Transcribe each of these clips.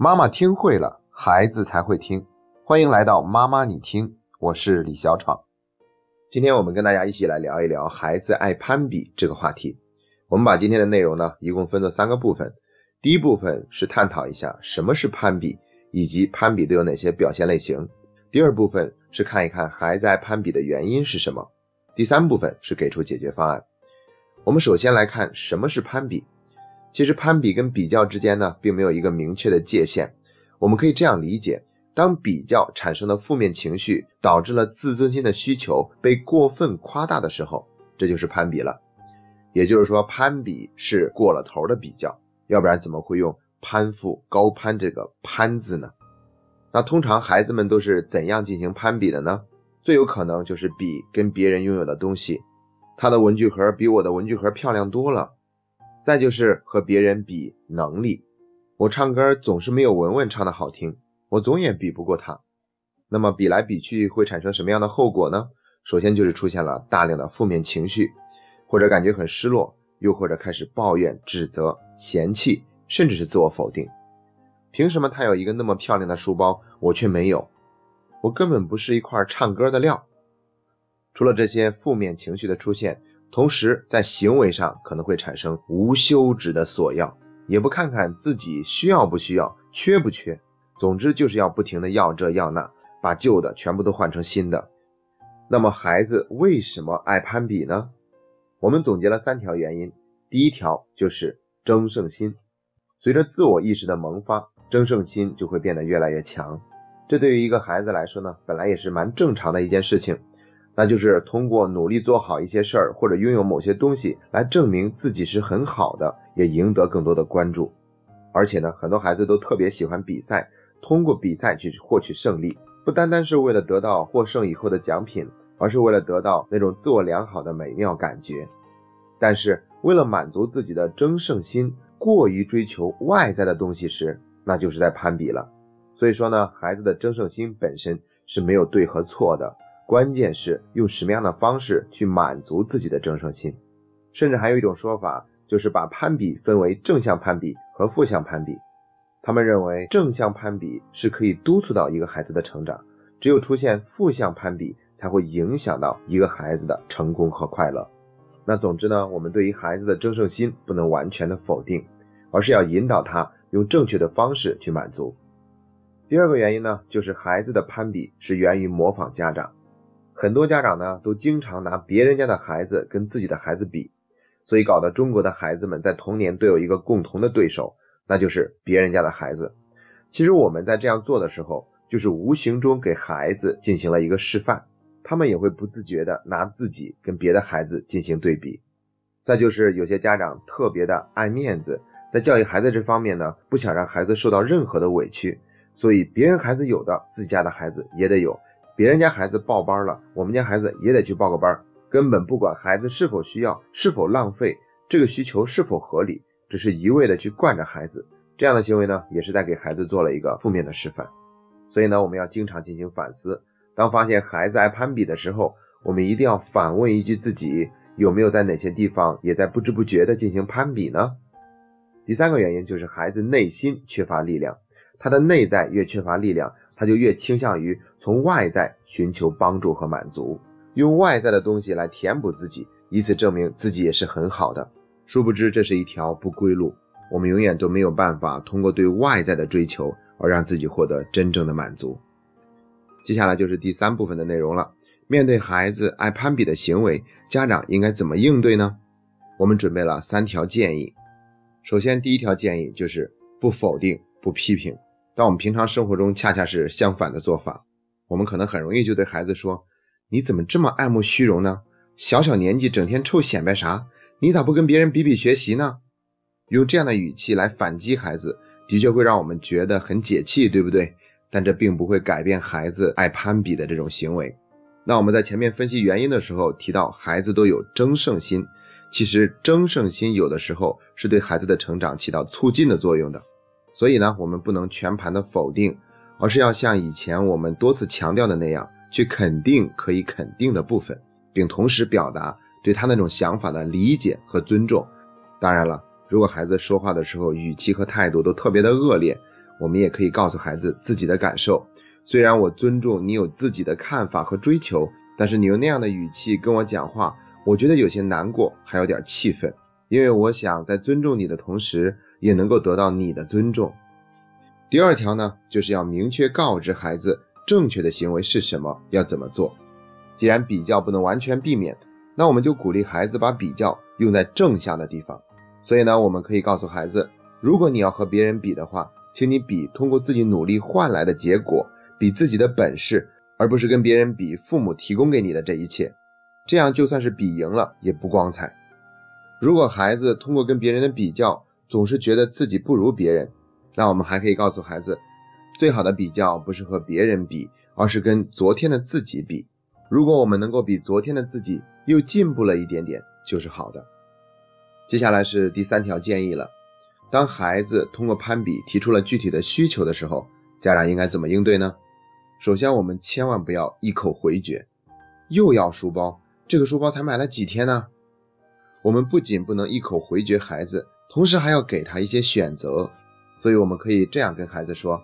妈妈听会了，孩子才会听。欢迎来到妈妈你听，我是李小闯。今天我们跟大家一起来聊一聊孩子爱攀比这个话题。我们把今天的内容呢，一共分作三个部分。第一部分是探讨一下什么是攀比，以及攀比都有哪些表现类型。第二部分是看一看孩子爱攀比的原因是什么。第三部分是给出解决方案。我们首先来看什么是攀比。其实攀比跟比较之间呢，并没有一个明确的界限。我们可以这样理解：当比较产生的负面情绪导致了自尊心的需求被过分夸大的时候，这就是攀比了。也就是说，攀比是过了头的比较，要不然怎么会用攀附、高攀这个“攀”字呢？那通常孩子们都是怎样进行攀比的呢？最有可能就是比跟别人拥有的东西，他的文具盒比我的文具盒漂亮多了。再就是和别人比能力，我唱歌总是没有文文唱的好听，我总也比不过他。那么比来比去会产生什么样的后果呢？首先就是出现了大量的负面情绪，或者感觉很失落，又或者开始抱怨、指责、嫌弃，甚至是自我否定。凭什么他有一个那么漂亮的书包，我却没有？我根本不是一块唱歌的料。除了这些负面情绪的出现。同时，在行为上可能会产生无休止的索要，也不看看自己需要不需要、缺不缺，总之就是要不停的要这要那，把旧的全部都换成新的。那么，孩子为什么爱攀比呢？我们总结了三条原因。第一条就是争胜心，随着自我意识的萌发，争胜心就会变得越来越强。这对于一个孩子来说呢，本来也是蛮正常的一件事情。那就是通过努力做好一些事儿，或者拥有某些东西来证明自己是很好的，也赢得更多的关注。而且呢，很多孩子都特别喜欢比赛，通过比赛去获取胜利，不单单是为了得到获胜以后的奖品，而是为了得到那种自我良好的美妙感觉。但是为了满足自己的争胜心，过于追求外在的东西时，那就是在攀比了。所以说呢，孩子的争胜心本身是没有对和错的。关键是用什么样的方式去满足自己的争胜心，甚至还有一种说法，就是把攀比分为正向攀比和负向攀比。他们认为正向攀比是可以督促到一个孩子的成长，只有出现负向攀比，才会影响到一个孩子的成功和快乐。那总之呢，我们对于孩子的争胜心不能完全的否定，而是要引导他用正确的方式去满足。第二个原因呢，就是孩子的攀比是源于模仿家长。很多家长呢，都经常拿别人家的孩子跟自己的孩子比，所以搞得中国的孩子们在童年都有一个共同的对手，那就是别人家的孩子。其实我们在这样做的时候，就是无形中给孩子进行了一个示范，他们也会不自觉的拿自己跟别的孩子进行对比。再就是有些家长特别的爱面子，在教育孩子这方面呢，不想让孩子受到任何的委屈，所以别人孩子有的，自己家的孩子也得有。别人家孩子报班了，我们家孩子也得去报个班，根本不管孩子是否需要，是否浪费，这个需求是否合理，只是一味的去惯着孩子，这样的行为呢，也是在给孩子做了一个负面的示范。所以呢，我们要经常进行反思，当发现孩子爱攀比的时候，我们一定要反问一句自己，有没有在哪些地方也在不知不觉的进行攀比呢？第三个原因就是孩子内心缺乏力量，他的内在越缺乏力量。他就越倾向于从外在寻求帮助和满足，用外在的东西来填补自己，以此证明自己也是很好的。殊不知这是一条不归路，我们永远都没有办法通过对外在的追求而让自己获得真正的满足。接下来就是第三部分的内容了。面对孩子爱攀比的行为，家长应该怎么应对呢？我们准备了三条建议。首先，第一条建议就是不否定、不批评。但我们平常生活中，恰恰是相反的做法。我们可能很容易就对孩子说：“你怎么这么爱慕虚荣呢？小小年纪整天臭显摆啥？你咋不跟别人比比学习呢？”用这样的语气来反击孩子，的确会让我们觉得很解气，对不对？但这并不会改变孩子爱攀比的这种行为。那我们在前面分析原因的时候提到，孩子都有争胜心，其实争胜心有的时候是对孩子的成长起到促进的作用的。所以呢，我们不能全盘的否定，而是要像以前我们多次强调的那样，去肯定可以肯定的部分，并同时表达对他那种想法的理解和尊重。当然了，如果孩子说话的时候语气和态度都特别的恶劣，我们也可以告诉孩子自己的感受。虽然我尊重你有自己的看法和追求，但是你用那样的语气跟我讲话，我觉得有些难过，还有点气愤。因为我想在尊重你的同时，也能够得到你的尊重。第二条呢，就是要明确告知孩子正确的行为是什么，要怎么做。既然比较不能完全避免，那我们就鼓励孩子把比较用在正向的地方。所以呢，我们可以告诉孩子，如果你要和别人比的话，请你比通过自己努力换来的结果。比自己的本事，而不是跟别人比父母提供给你的这一切，这样就算是比赢了也不光彩。如果孩子通过跟别人的比较，总是觉得自己不如别人，那我们还可以告诉孩子，最好的比较不是和别人比，而是跟昨天的自己比。如果我们能够比昨天的自己又进步了一点点，就是好的。接下来是第三条建议了，当孩子通过攀比提出了具体的需求的时候，家长应该怎么应对呢？首先，我们千万不要一口回绝，又要书包，这个书包才买了几天呢？我们不仅不能一口回绝孩子，同时还要给他一些选择。所以，我们可以这样跟孩子说：“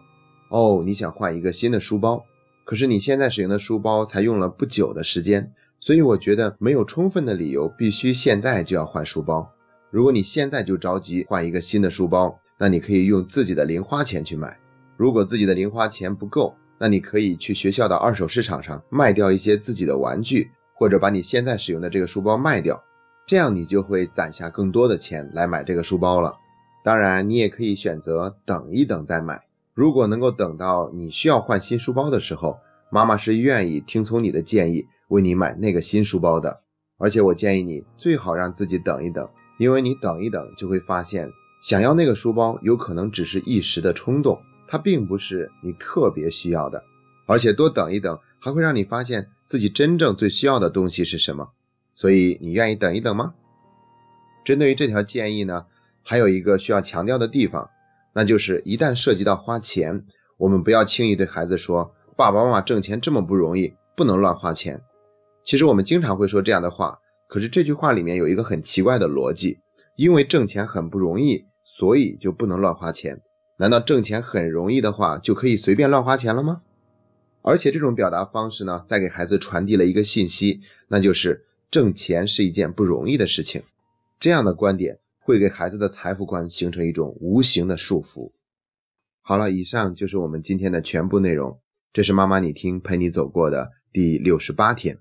哦，你想换一个新的书包，可是你现在使用的书包才用了不久的时间，所以我觉得没有充分的理由必须现在就要换书包。如果你现在就着急换一个新的书包，那你可以用自己的零花钱去买。如果自己的零花钱不够，那你可以去学校的二手市场上卖掉一些自己的玩具，或者把你现在使用的这个书包卖掉，这样你就会攒下更多的钱来买这个书包了。当然，你也可以选择等一等再买。如果能够等到你需要换新书包的时候，妈妈是愿意听从你的建议，为你买那个新书包的。而且我建议你最好让自己等一等，因为你等一等就会发现，想要那个书包有可能只是一时的冲动。它并不是你特别需要的，而且多等一等还会让你发现自己真正最需要的东西是什么。所以你愿意等一等吗？针对于这条建议呢，还有一个需要强调的地方，那就是一旦涉及到花钱，我们不要轻易对孩子说爸爸妈妈挣钱这么不容易，不能乱花钱。其实我们经常会说这样的话，可是这句话里面有一个很奇怪的逻辑，因为挣钱很不容易，所以就不能乱花钱。难道挣钱很容易的话，就可以随便乱花钱了吗？而且这种表达方式呢，再给孩子传递了一个信息，那就是挣钱是一件不容易的事情。这样的观点会给孩子的财富观形成一种无形的束缚。好了，以上就是我们今天的全部内容。这是妈妈你听陪你走过的第六十八天。